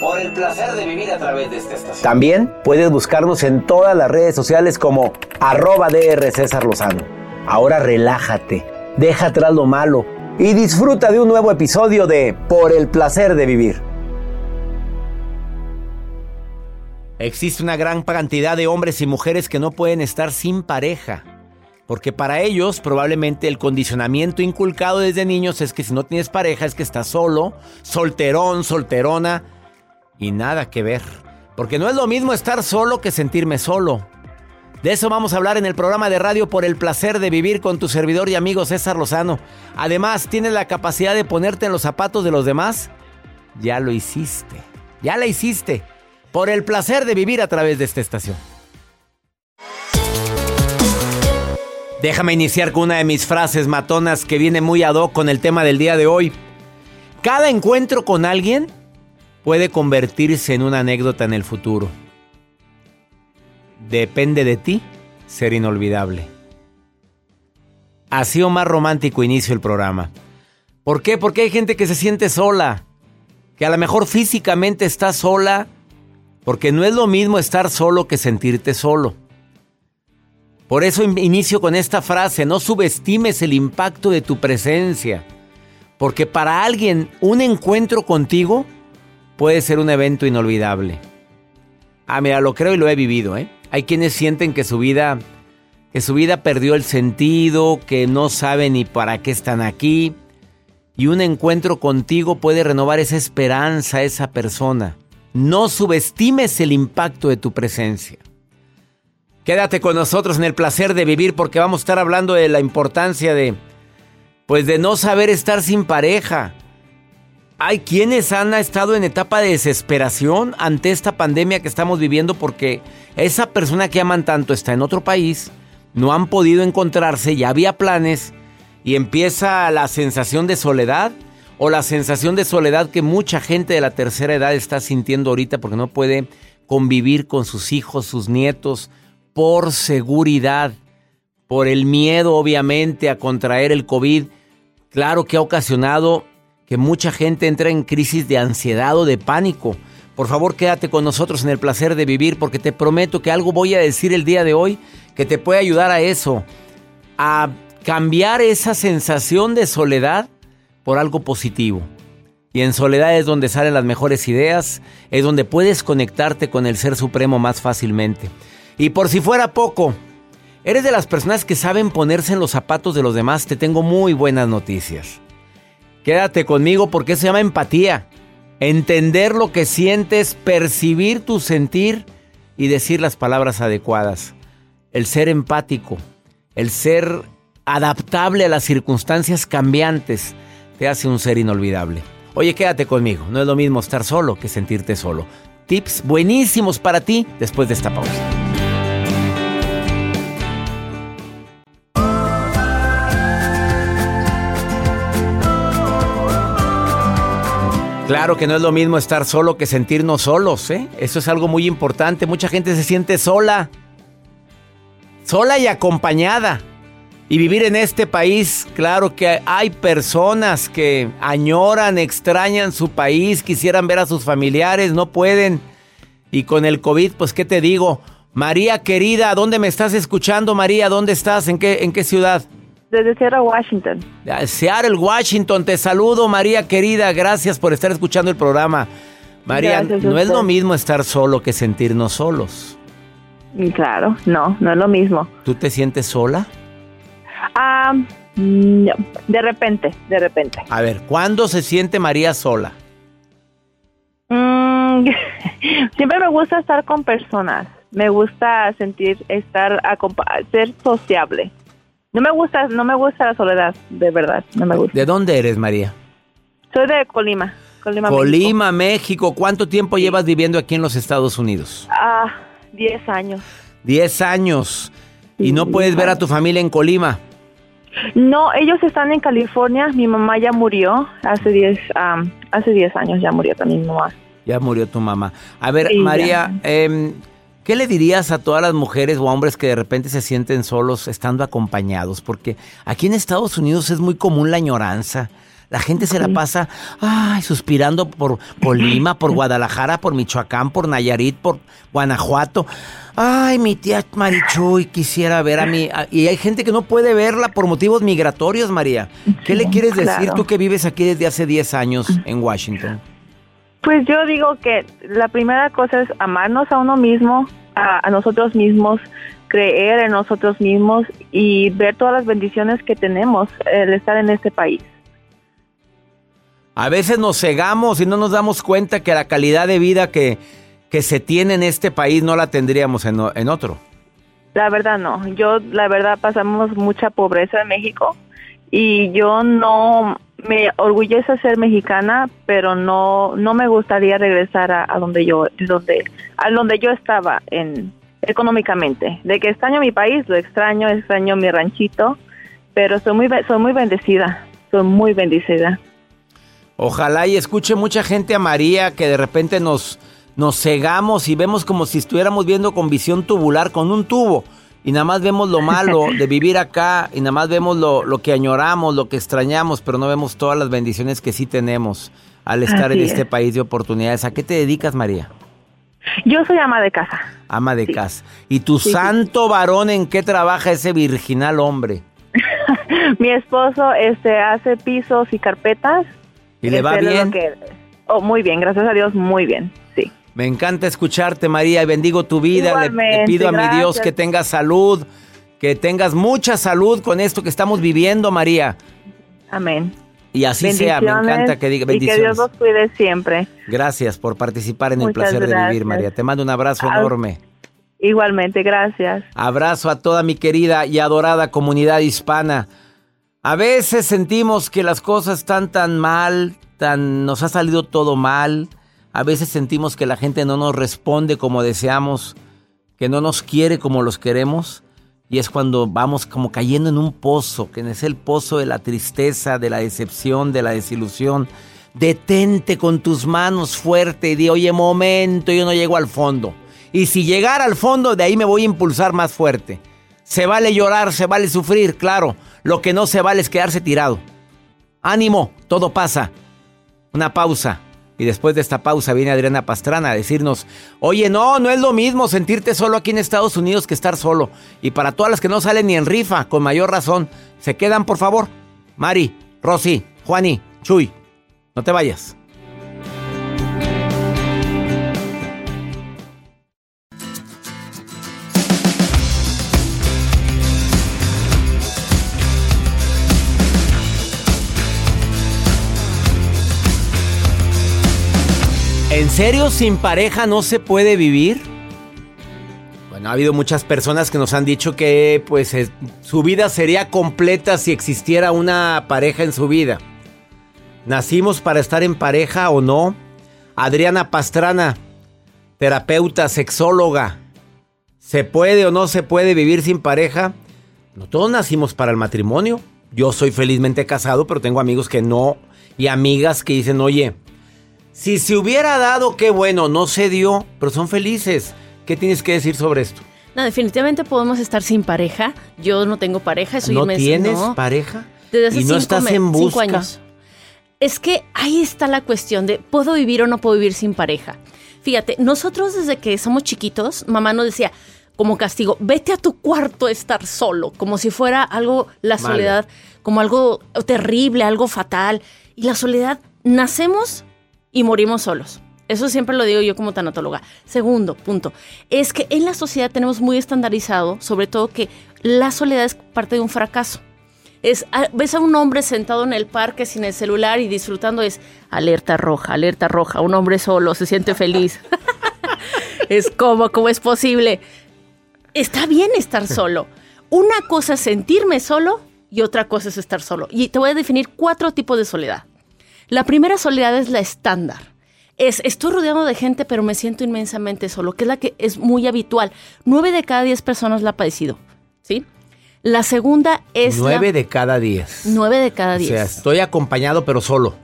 Por el placer de vivir a través de esta estación. También puedes buscarnos en todas las redes sociales como arroba DR César Lozano. Ahora relájate, deja atrás lo malo y disfruta de un nuevo episodio de Por el placer de vivir. Existe una gran cantidad de hombres y mujeres que no pueden estar sin pareja. Porque para ellos probablemente el condicionamiento inculcado desde niños es que si no tienes pareja es que estás solo, solterón, solterona y nada que ver. Porque no es lo mismo estar solo que sentirme solo. De eso vamos a hablar en el programa de radio por el placer de vivir con tu servidor y amigo César Lozano. Además, ¿tienes la capacidad de ponerte en los zapatos de los demás? Ya lo hiciste. Ya la hiciste. Por el placer de vivir a través de esta estación. Déjame iniciar con una de mis frases matonas que viene muy ad hoc con el tema del día de hoy. Cada encuentro con alguien puede convertirse en una anécdota en el futuro. Depende de ti ser inolvidable. Así o más romántico inicio el programa. ¿Por qué? Porque hay gente que se siente sola, que a lo mejor físicamente está sola, porque no es lo mismo estar solo que sentirte solo. Por eso inicio con esta frase, no subestimes el impacto de tu presencia, porque para alguien un encuentro contigo puede ser un evento inolvidable. Ah, mira, lo creo y lo he vivido, ¿eh? Hay quienes sienten que su vida que su vida perdió el sentido, que no saben ni para qué están aquí. Y un encuentro contigo puede renovar esa esperanza a esa persona. No subestimes el impacto de tu presencia. Quédate con nosotros en el placer de vivir porque vamos a estar hablando de la importancia de pues de no saber estar sin pareja, hay quienes han estado en etapa de desesperación ante esta pandemia que estamos viviendo porque esa persona que aman tanto está en otro país, no han podido encontrarse, ya había planes y empieza la sensación de soledad o la sensación de soledad que mucha gente de la tercera edad está sintiendo ahorita porque no puede convivir con sus hijos, sus nietos, por seguridad, por el miedo obviamente a contraer el COVID. Claro que ha ocasionado que mucha gente entra en crisis de ansiedad o de pánico. Por favor, quédate con nosotros en el placer de vivir porque te prometo que algo voy a decir el día de hoy que te puede ayudar a eso, a cambiar esa sensación de soledad por algo positivo. Y en soledad es donde salen las mejores ideas, es donde puedes conectarte con el Ser Supremo más fácilmente. Y por si fuera poco, eres de las personas que saben ponerse en los zapatos de los demás, te tengo muy buenas noticias. Quédate conmigo porque se llama empatía. Entender lo que sientes, percibir tu sentir y decir las palabras adecuadas. El ser empático, el ser adaptable a las circunstancias cambiantes, te hace un ser inolvidable. Oye, quédate conmigo. No es lo mismo estar solo que sentirte solo. Tips buenísimos para ti después de esta pausa. Claro que no es lo mismo estar solo que sentirnos solos, ¿eh? Eso es algo muy importante. Mucha gente se siente sola. Sola y acompañada. Y vivir en este país, claro que hay personas que añoran, extrañan su país, quisieran ver a sus familiares, no pueden. Y con el COVID, pues, ¿qué te digo? María querida, ¿dónde me estás escuchando, María? ¿Dónde estás? ¿En qué, en qué ciudad? Desde Seattle, Washington. Seattle, Washington. Te saludo, María querida. Gracias por estar escuchando el programa. María, no es lo mismo estar solo que sentirnos solos. Mm, claro, no, no es lo mismo. ¿Tú te sientes sola? Ah, no, de repente, de repente. A ver, ¿cuándo se siente María sola? Mm, siempre me gusta estar con personas. Me gusta sentir, estar, ser sociable. No me gusta, no me gusta la soledad, de verdad, no me gusta. ¿De dónde eres, María? Soy de Colima. Colima, Colima México. ¿Cuánto tiempo llevas viviendo aquí en los Estados Unidos? Ah, diez años. Diez años. ¿Y no puedes ver a tu familia en Colima? No, ellos están en California. Mi mamá ya murió hace 10 hace 10 años, ya murió también mi mamá. Ya murió tu mamá. A ver, María, eh, ¿qué le dirías a todas las mujeres o hombres que de repente se sienten solos estando acompañados? Porque aquí en Estados Unidos es muy común la añoranza. La gente se la pasa ay, suspirando por Colima, por Guadalajara, por Michoacán, por Nayarit, por Guanajuato. Ay, mi tía Marichuy, quisiera ver a mí. Y hay gente que no puede verla por motivos migratorios, María. ¿Qué le quieres decir tú que vives aquí desde hace 10 años en Washington? Pues yo digo que la primera cosa es amarnos a uno mismo, a, nosotros mismos, creer en nosotros mismos y ver todas las bendiciones que tenemos el estar en este país. A veces nos cegamos y no nos damos cuenta que la calidad de vida que, que se tiene en este país no la tendríamos en, en otro. La verdad no. Yo, la verdad, pasamos mucha pobreza en México y yo no me orgullece ser mexicana, pero no no me gustaría regresar a, donde yo donde a donde yo estaba en económicamente. De que extraño mi país, lo extraño, extraño mi ranchito, pero soy muy soy muy bendecida, soy muy bendecida. Ojalá y escuche mucha gente a María que de repente nos nos cegamos y vemos como si estuviéramos viendo con visión tubular con un tubo y nada más vemos lo malo de vivir acá y nada más vemos lo, lo, que añoramos, lo que extrañamos, pero no vemos todas las bendiciones que sí tenemos al estar en este país de oportunidades. ¿A qué te dedicas, María? Yo soy ama de casa. Ama de casa. ¿Y tu santo varón en qué trabaja ese virginal hombre? Mi esposo este hace pisos y carpetas. ¿Y le va bien? oh, muy bien, gracias a Dios, muy bien. Me encanta escucharte, María, y bendigo tu vida. Le, pido a mi Dios que tengas salud, que tengas mucha salud con esto que estamos viviendo, María. Amén. Y así sea, me encanta que diga bendiciones. Y que Dios los cuide siempre. Gracias por participar en el placer de vivir, María. Te mando un abrazo enorme. Igualmente, gracias. Abrazo a toda mi querida y adorada comunidad hispana. A veces sentimos que las cosas están tan mal, tan nos ha salido todo mal a veces sentimos que la gente no nos responde como deseamos, que no nos quiere como los queremos. Y es cuando vamos como cayendo en un pozo, que es el pozo de la tristeza, de la decepción, de la desilusión. Detente con tus manos fuerte y di, oye, momento, yo no llego al fondo. Y si llegar al fondo, de ahí me voy a impulsar más fuerte. Se vale llorar, se vale sufrir, claro. Lo que no se vale es quedarse tirado. Ánimo, todo pasa. Una pausa. Y después de esta pausa viene Adriana Pastrana a decirnos, oye, no, no es lo mismo sentirte solo aquí en Estados Unidos que estar solo. Y para todas las que no salen ni en rifa, con mayor razón, se quedan, por favor. Mari, Rosy, Juani, Chuy, no te vayas. Serio sin pareja no se puede vivir? Bueno, ha habido muchas personas que nos han dicho que pues su vida sería completa si existiera una pareja en su vida. ¿Nacimos para estar en pareja o no? Adriana Pastrana, terapeuta, sexóloga. ¿Se puede o no se puede vivir sin pareja? No todos nacimos para el matrimonio. Yo soy felizmente casado, pero tengo amigos que no y amigas que dicen, oye, si se hubiera dado, qué bueno, no se dio, pero son felices. ¿Qué tienes que decir sobre esto? No, definitivamente podemos estar sin pareja. Yo no tengo pareja, soy ¿No tienes pareja? Desde hace ¿Y no estás en busca? años. Es que ahí está la cuestión de ¿puedo vivir o no puedo vivir sin pareja? Fíjate, nosotros desde que somos chiquitos, mamá nos decía, como castigo, vete a tu cuarto a estar solo, como si fuera algo, la soledad, como algo terrible, algo fatal. Y la soledad, nacemos y morimos solos. Eso siempre lo digo yo como tanatóloga. Segundo punto, es que en la sociedad tenemos muy estandarizado, sobre todo que la soledad es parte de un fracaso. Es, ves a un hombre sentado en el parque sin el celular y disfrutando, es alerta roja, alerta roja, un hombre solo, se siente feliz. es como, ¿cómo es posible? Está bien estar solo. Una cosa es sentirme solo y otra cosa es estar solo. Y te voy a definir cuatro tipos de soledad. La primera soledad es la estándar. Es, estoy rodeado de gente, pero me siento inmensamente solo, que es la que es muy habitual. Nueve de cada diez personas la ha padecido. ¿sí? La segunda es... Nueve de cada diez. Nueve de cada diez. O sea, estoy acompañado pero solo.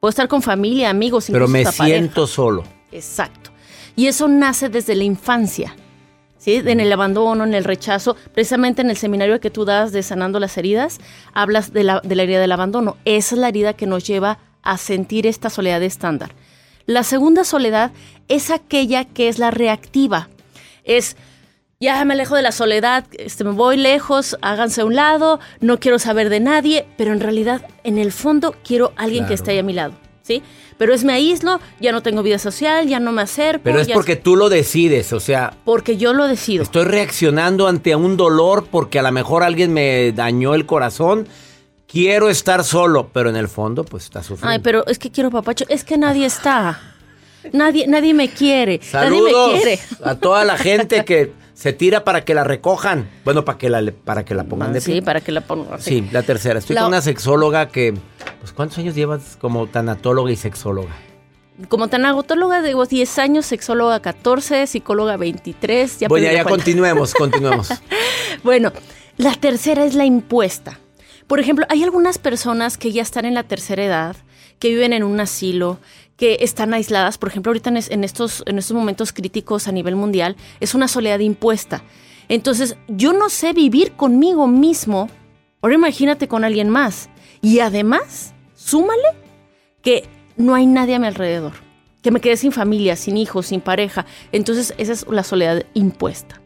Puedo estar con familia, amigos, Pero me siento solo. Exacto. Y eso nace desde la infancia. ¿Sí? En el abandono, en el rechazo, precisamente en el seminario que tú das de Sanando las Heridas, hablas de la, de la herida del abandono. Esa es la herida que nos lleva a sentir esta soledad estándar. La segunda soledad es aquella que es la reactiva. Es, ya me alejo de la soledad, este, me voy lejos, háganse a un lado, no quiero saber de nadie, pero en realidad, en el fondo, quiero alguien que esté ahí a mi lado. ¿Sí? Pero es me aíslo, ya no tengo vida social, ya no me acerco. Pero es porque tú lo decides, o sea. Porque yo lo decido. Estoy reaccionando ante un dolor porque a lo mejor alguien me dañó el corazón quiero estar solo, pero en el fondo pues está sufriendo. Ay, pero es que quiero papacho, es que nadie está. Nadie, nadie me quiere. Saludos nadie me quiere. a toda la gente que se tira para que la recojan. Bueno, para que la, para que la pongan de pie. Sí, para que la pongan. Sí, la tercera. Estoy con una sexóloga que, pues, ¿cuántos años llevas como tanatóloga y sexóloga? Como tanatóloga, digo 10 años, sexóloga 14, psicóloga 23. Ya bueno, ya continuemos, continuemos. bueno, la tercera es la impuesta. Por ejemplo, hay algunas personas que ya están en la tercera edad, que viven en un asilo, que están aisladas. Por ejemplo, ahorita en estos, en estos momentos críticos a nivel mundial, es una soledad impuesta. Entonces, yo no sé vivir conmigo mismo. Ahora imagínate con alguien más. Y además, súmale que no hay nadie a mi alrededor. Que me quedé sin familia, sin hijos, sin pareja. Entonces, esa es la soledad impuesta.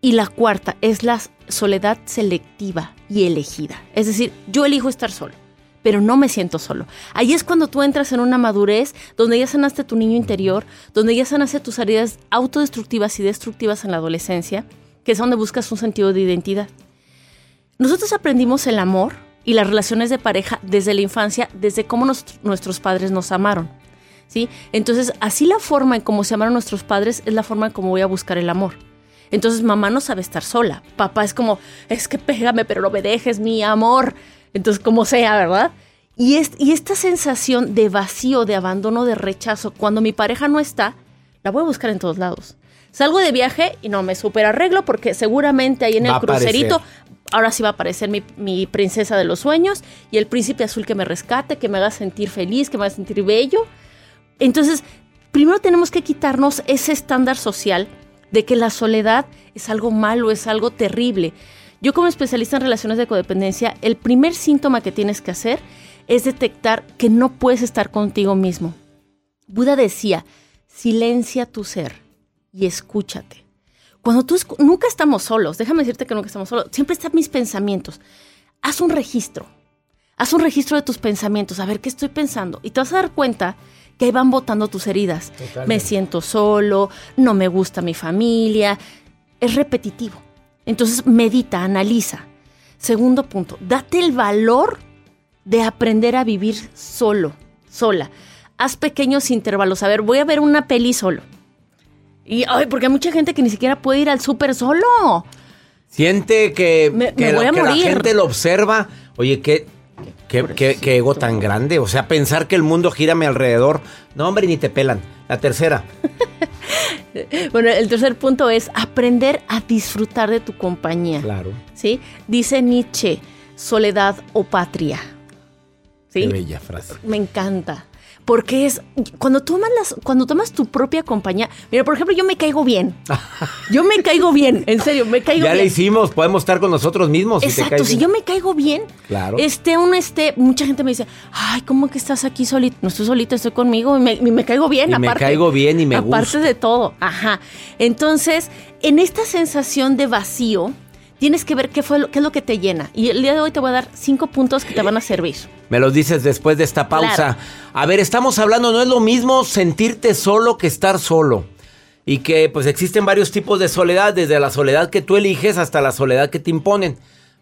Y la cuarta es la soledad selectiva y elegida. Es decir, yo elijo estar solo, pero no me siento solo. Ahí es cuando tú entras en una madurez donde ya sanaste tu niño interior, donde ya sanaste tus heridas autodestructivas y destructivas en la adolescencia, que es donde buscas un sentido de identidad. Nosotros aprendimos el amor y las relaciones de pareja desde la infancia, desde cómo nuestros padres nos amaron. ¿sí? Entonces, así la forma en cómo se amaron nuestros padres es la forma en cómo voy a buscar el amor. Entonces mamá no sabe estar sola. Papá es como, es que pégame, pero no me dejes, mi amor. Entonces, como sea, ¿verdad? Y, y esta sensación de vacío, de abandono, de rechazo, cuando mi pareja no está, la voy a buscar en todos lados. Salgo de viaje y no me super arreglo porque seguramente ahí en el crucerito ahora sí va a aparecer mi, mi, princesa de los sueños y el príncipe azul que me rescate, que me haga sentir feliz, que me haga sentir bello. Entonces, primero tenemos que quitarnos ese estándar social de que la soledad es algo malo, es algo terrible. Yo como especialista en relaciones de codependencia, el primer síntoma que tienes que hacer es detectar que no puedes estar contigo mismo. Buda decía, silencia tu ser y escúchate. Cuando tú nunca estamos solos, déjame decirte que nunca estamos solos, siempre están mis pensamientos. Haz un registro. Haz un registro de tus pensamientos, a ver qué estoy pensando y te vas a dar cuenta que ahí van botando tus heridas. Me siento solo, no me gusta mi familia. Es repetitivo. Entonces medita, analiza. Segundo punto, date el valor de aprender a vivir solo, sola. Haz pequeños intervalos. A ver, voy a ver una peli solo. Y, ay, porque hay mucha gente que ni siquiera puede ir al súper solo. Siente que, que la gente lo observa. Oye, ¿qué, ¿Qué, ego tan grande. O sea, pensar que el mundo gira a mi alrededor. No, hombre, ni te pelan. La tercera. bueno, el tercer punto es aprender a disfrutar de tu compañía. Claro. ¿Sí? Dice Nietzsche, soledad o patria. ¿Sí? Qué bella frase. Me encanta porque es cuando tomas las cuando tomas tu propia compañía mira por ejemplo yo me caigo bien. Yo me caigo bien en serio me caigo ya bien. ya le hicimos podemos estar con nosotros mismos exacto si, yo me caigo bien claro. este uno este mucha gente me dice ay cómo que estás aquí solito no estoy solito estoy conmigo y me, caigo bien y me caigo bien y me aparte de todo ajá entonces en esta sensación de vacío tienes que ver qué, fue lo, qué es lo que te llena. Y el día de hoy te voy a dar cinco puntos que te van a servir. Me los dices después de esta pausa. A ver, estamos hablando, no es lo mismo sentirte solo que estar solo. Y que pues existen varios tipos de soledad, desde la soledad que tú eliges hasta la soledad que te imponen.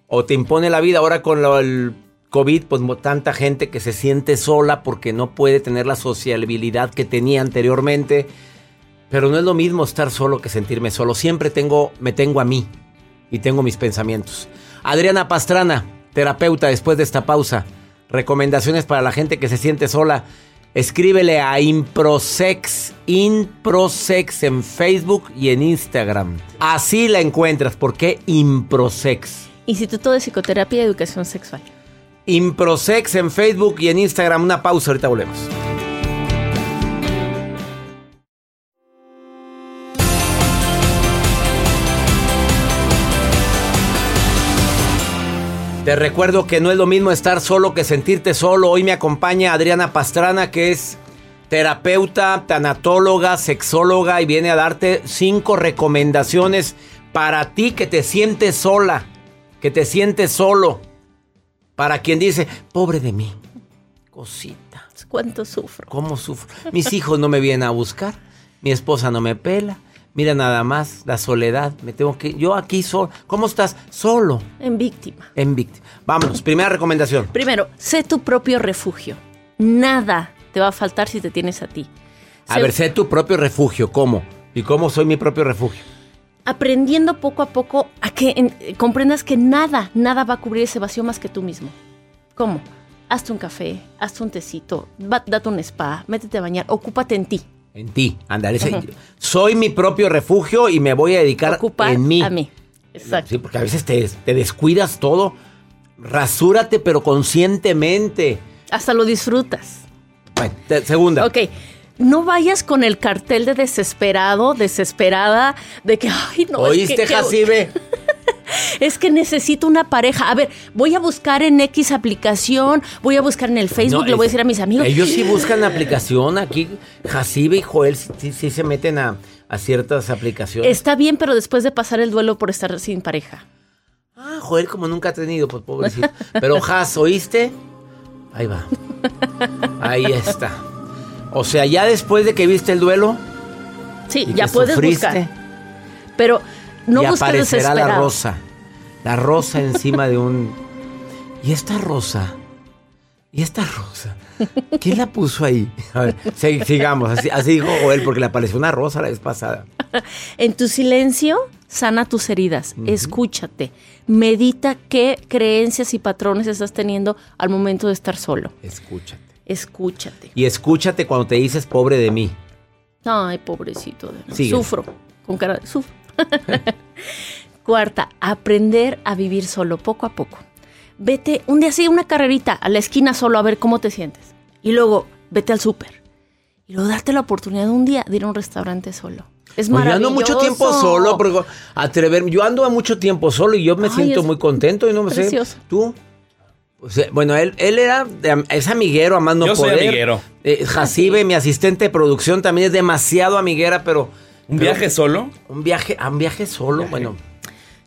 O te impone la vida. Ahora con el COVID, pues tanta gente que se siente sola porque no puede tener la sociabilidad que tenía anteriormente. Pero no es lo mismo estar solo que sentirme solo. Siempre tengo, me tengo a mí y tengo mis pensamientos. Adriana Pastrana, terapeuta después de esta pausa. Recomendaciones para la gente que se siente sola. Escríbele a Improsex, Improsex en Facebook y en Instagram. Así la encuentras. ¿Por qué Improsex? Instituto de Psicoterapia y Educación Sexual. Improsex en Facebook y en Instagram. Una pausa, ahorita volvemos. Te recuerdo que no es lo mismo estar solo que sentirte solo. Hoy me acompaña Adriana Pastrana, que es terapeuta, tanatóloga, sexóloga y viene a darte cinco recomendaciones para ti que te sientes sola, que te sientes solo. Para quien dice, pobre de mí, cosita. ¿Cuánto sufro? ¿Cómo sufro? Mis hijos no me vienen a buscar, mi esposa no me pela, Mira nada más, la soledad. Me tengo que. Yo aquí solo. ¿Cómo estás? Solo. En víctima. En víctima. Vámonos, primera recomendación. Primero, sé tu propio refugio. Nada te va a faltar si te tienes a ti. A ver, sé tu propio refugio. ¿Cómo? ¿Y cómo soy mi propio refugio? Aprendiendo poco a poco a que comprendas que nada, nada va a cubrir ese vacío más que tú mismo. ¿Cómo? Hazte un café, hazte un tecito, date un spa, métete a bañar, ocúpate en ti. En ti, ándale. Soy mi propio refugio y me voy a dedicar en mí. A mí. Exacto. Sí, porque a veces te, descuidas todo. Rasúrate, pero conscientemente. Hasta lo disfrutas. Bueno, segunda. Ok. No vayas con el cartel de desesperado, desesperada, de que, ay, no. ¿Oíste, Jacibe? es que necesito una pareja. A ver, voy a buscar en X aplicación, voy a buscar en el Facebook, le voy a decir a mis amigos. Ellos sí buscan aplicación aquí. Jacibe y Joel sí, sí, se meten a, ciertas aplicaciones. Está bien, pero después de pasar el duelo por estar sin pareja. Ah, Joel como nunca ha tenido, pues pobrecito. Pero Jas, ¿oíste? Ahí va. Ahí está. O sea, ya después de que viste el duelo. Sí, ya puedes buscar. Pero no y aparecerá la rosa. La rosa encima de un. ¿Y esta rosa? ¿Y esta rosa? ¿Quién la puso ahí? A ver, sigamos. Así, dijo Joel, porque le apareció una rosa la vez pasada. En tu silencio, sana tus heridas. Escúchate. Medita qué creencias y patrones estás teniendo al momento de estar solo. Escúchate. Escúchate. Y escúchate cuando te dices pobre de mí. Ay, pobrecito. De Sufro. Con cara de sufro. Cuarta, aprender a vivir solo poco a poco. Vete un día así, una carrerita a la esquina solo a ver cómo te sientes. Y luego vete al súper. Y luego darte la oportunidad de un día de ir a un restaurante solo. Es maravilloso. Yo ando mucho tiempo solo, porque atreverme. Yo ando a mucho tiempo solo y yo me siento muy contento y no me precioso. sé. ¿Tú? bueno, él, él era, es amiguero, amando Yo poder. Soy amiguero. Eh, Jacibe, mi asistente de producción, también es demasiado amiguera, pero ¿Un viaje solo? Un viaje, un viaje solo, bueno.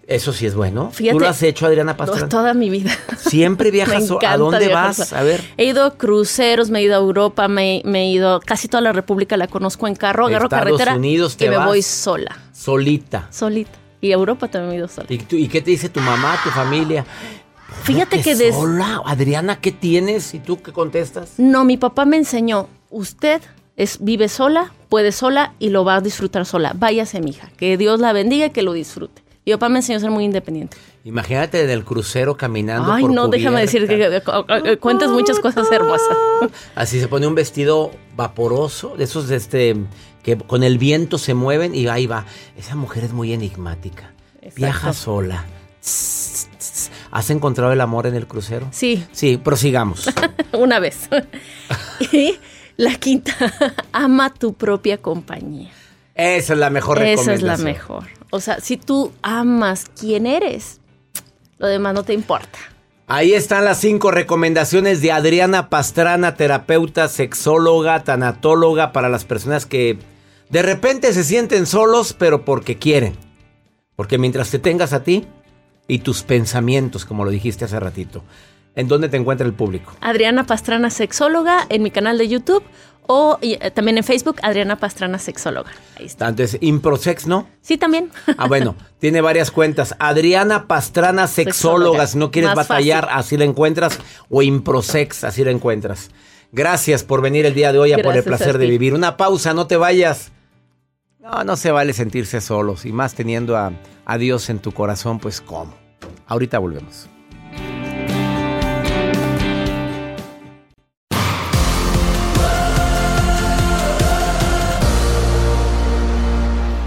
Eso sí es bueno. ¿Tú lo has hecho, Adriana Pastrana? Toda mi vida. Siempre viajas. ¿A dónde vas? A ver. He ido a cruceros, me he ido a Europa, me, he ido. Casi toda la República la conozco en carro, agarro Estados carretera. Unidos te y me voy sola. Solita. Solita. Y a Europa también me he ido sola. ¿Y, ¿Y qué te dice tu mamá, tu familia? Fíjate que, de. Sola, Adriana, ¿qué tienes? ¿Y tú qué contestas? No, mi papá me enseñó. Usted es, vive sola, puede sola y lo va a disfrutar sola. Váyase, mija. Que Dios la bendiga y que lo disfrute. Mi papá me enseñó a ser muy independiente. Imagínate del crucero caminando. Ay, no, déjame decir que, cuentas muchas cosas hermosas. Así se pone un vestido vaporoso, de esos este, que con el viento se mueven y ahí va. Esa mujer es muy enigmática. Viaja sola. ¿Has encontrado el amor en el crucero? Sí. Sí, prosigamos. Una vez. y la quinta, ama tu propia compañía. Esa es la mejor recomendación. Esa es la mejor. O sea, si tú amas quién eres, lo demás no te importa. Ahí están las cinco recomendaciones de Adriana Pastrana, terapeuta, sexóloga, tanatóloga, para las personas que de repente se sienten solos, pero porque quieren. Porque mientras te tengas a ti y tus pensamientos, como lo dijiste hace ratito, ¿En dónde te encuentra el público? Adriana Pastrana Sexóloga en mi canal de YouTube o eh, también en Facebook, Adriana Pastrana Sexóloga. Ahí está. Entonces, Improsex, ¿no? Sí, también. Ah, bueno, tiene varias cuentas. Adriana Pastrana Sexóloga, si no quieres batallar, así la encuentras. O Improsex, así la encuentras. Gracias por venir el día de hoy a por el placer de vivir. Una pausa, no te vayas. No, no se vale sentirse solos. Y más teniendo a, a Dios en tu corazón, pues ¿cómo? Ahorita volvemos.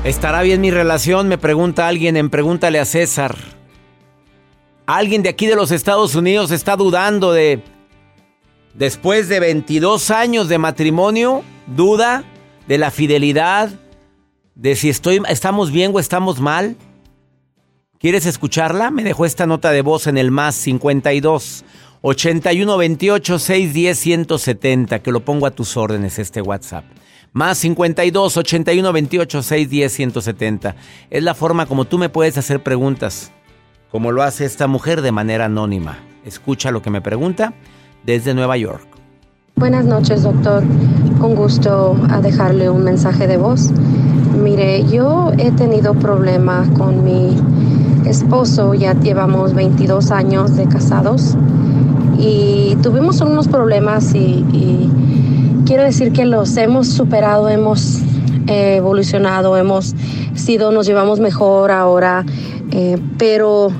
¿Estará bien mi relación? Me pregunta alguien en Pregúntale a César. Alguien de aquí de los Estados Unidos está dudando de... Después de 22 años de matrimonio, duda de la fidelidad, de si estoy, estamos bien o estamos mal. ¿Quieres escucharla? Me dejó esta nota de voz en el más 52 81 28 610 170, que lo pongo a tus órdenes este WhatsApp. Más 52 81 28 610 170. Es la forma como tú me puedes hacer preguntas, como lo hace esta mujer de manera anónima. Escucha lo que me pregunta desde Nueva York. Buenas noches, doctor. Con gusto a dejarle un mensaje de voz. Mire, yo he tenido problemas con mi esposo, ya llevamos 22 años de casados y tuvimos unos problemas y, quiero decir que los hemos superado, hemos evolucionado, hemos sido, nos llevamos mejor ahora, eh, pero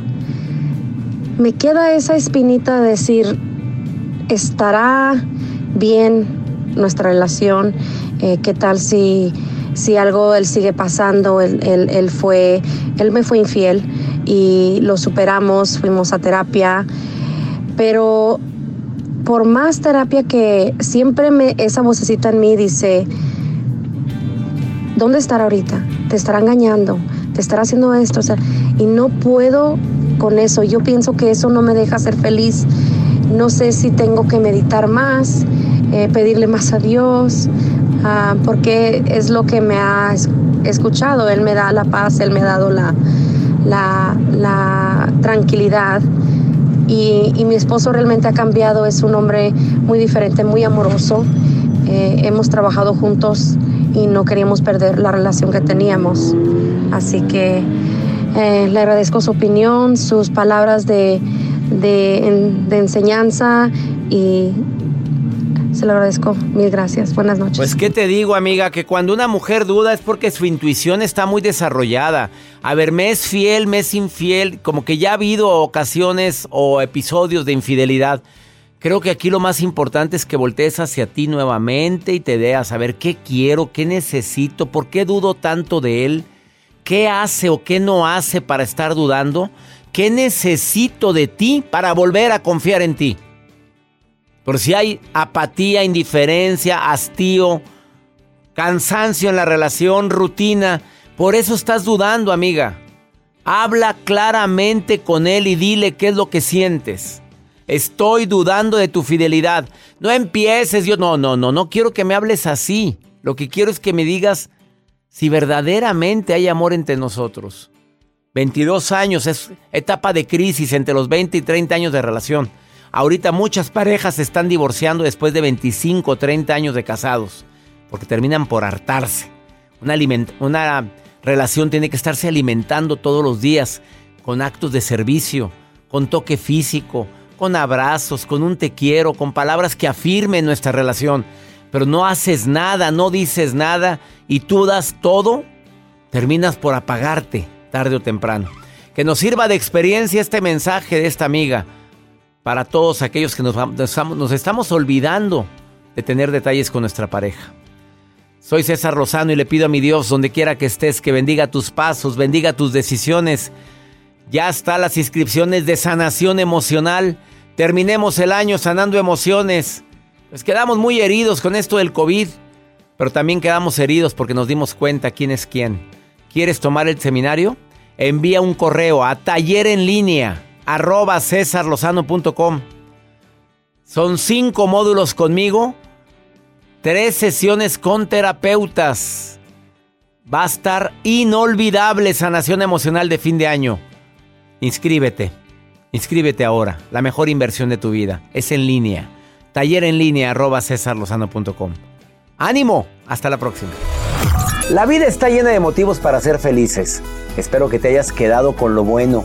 me queda esa espinita de decir, ¿estará bien nuestra relación? Eh, ¿Qué tal si, si algo él sigue pasando? Él, él, fue, él me fue infiel y lo superamos, fuimos a terapia, pero por más terapia que siempre me, esa vocecita en mí dice, ¿dónde estará ahorita? Te estará engañando, te estará haciendo esto, y no puedo con eso. Yo pienso que eso no me deja ser feliz. No sé si tengo que meditar más, eh, pedirle más a Dios, ah, porque es lo que me ha escuchado. Él me da la paz, Él me ha dado la, la, tranquilidad. Y, mi esposo realmente ha cambiado, es un hombre muy diferente, muy amoroso. Eh, hemos trabajado juntos y no queríamos perder la relación que teníamos. Así que eh, le agradezco su opinión, sus palabras de, de enseñanza y se lo agradezco. Mil gracias. Buenas noches. Pues, ¿qué te digo, amiga? Que cuando una mujer duda es porque su intuición está muy desarrollada. A ver, me es fiel, me es infiel. Como que ya ha habido ocasiones o episodios de infidelidad. Creo que aquí lo más importante es que voltees hacia ti nuevamente y te dé a saber qué quiero, qué necesito, por qué dudo tanto de él, qué hace o qué no hace para estar dudando, qué necesito de ti para volver a confiar en ti. Por si hay apatía, indiferencia, hastío, cansancio en la relación, rutina, por eso estás dudando, amiga. Habla claramente con él y dile qué es lo que sientes. Estoy dudando de tu fidelidad. No empieces, yo no, no, no, no quiero que me hables así. Lo que quiero es que me digas si verdaderamente hay amor entre nosotros. 22 años es etapa de crisis entre los 20 y 30 años de relación. Ahorita muchas parejas se están divorciando después de 25 o 30 años de casados, porque terminan por hartarse. Una, una relación tiene que estarse alimentando todos los días con actos de servicio, con toque físico, con abrazos, con un te quiero, con palabras que afirmen nuestra relación. Pero no haces nada, no dices nada y tú das todo, terminas por apagarte tarde o temprano. Que nos sirva de experiencia este mensaje de esta amiga para todos aquellos que nos, nos, estamos olvidando de tener detalles con nuestra pareja. Soy César Rosano y le pido a mi Dios, donde quiera que estés, que bendiga tus pasos, bendiga tus decisiones. Ya están las inscripciones de sanación emocional. Terminemos el año sanando emociones. Pues quedamos muy heridos con esto del COVID, pero también quedamos heridos porque nos dimos cuenta quién es quién. ¿Quieres tomar el seminario? Envía un correo a taller en línea arroba cesarlozano.com. Son cinco módulos conmigo, tres sesiones con terapeutas. Va a estar inolvidable sanación emocional de fin de año. Inscríbete, inscríbete ahora. La mejor inversión de tu vida es en línea. Taller en línea arroba cesarlozano.com. Ánimo, hasta la próxima. La vida está llena de motivos para ser felices. Espero que te hayas quedado con lo bueno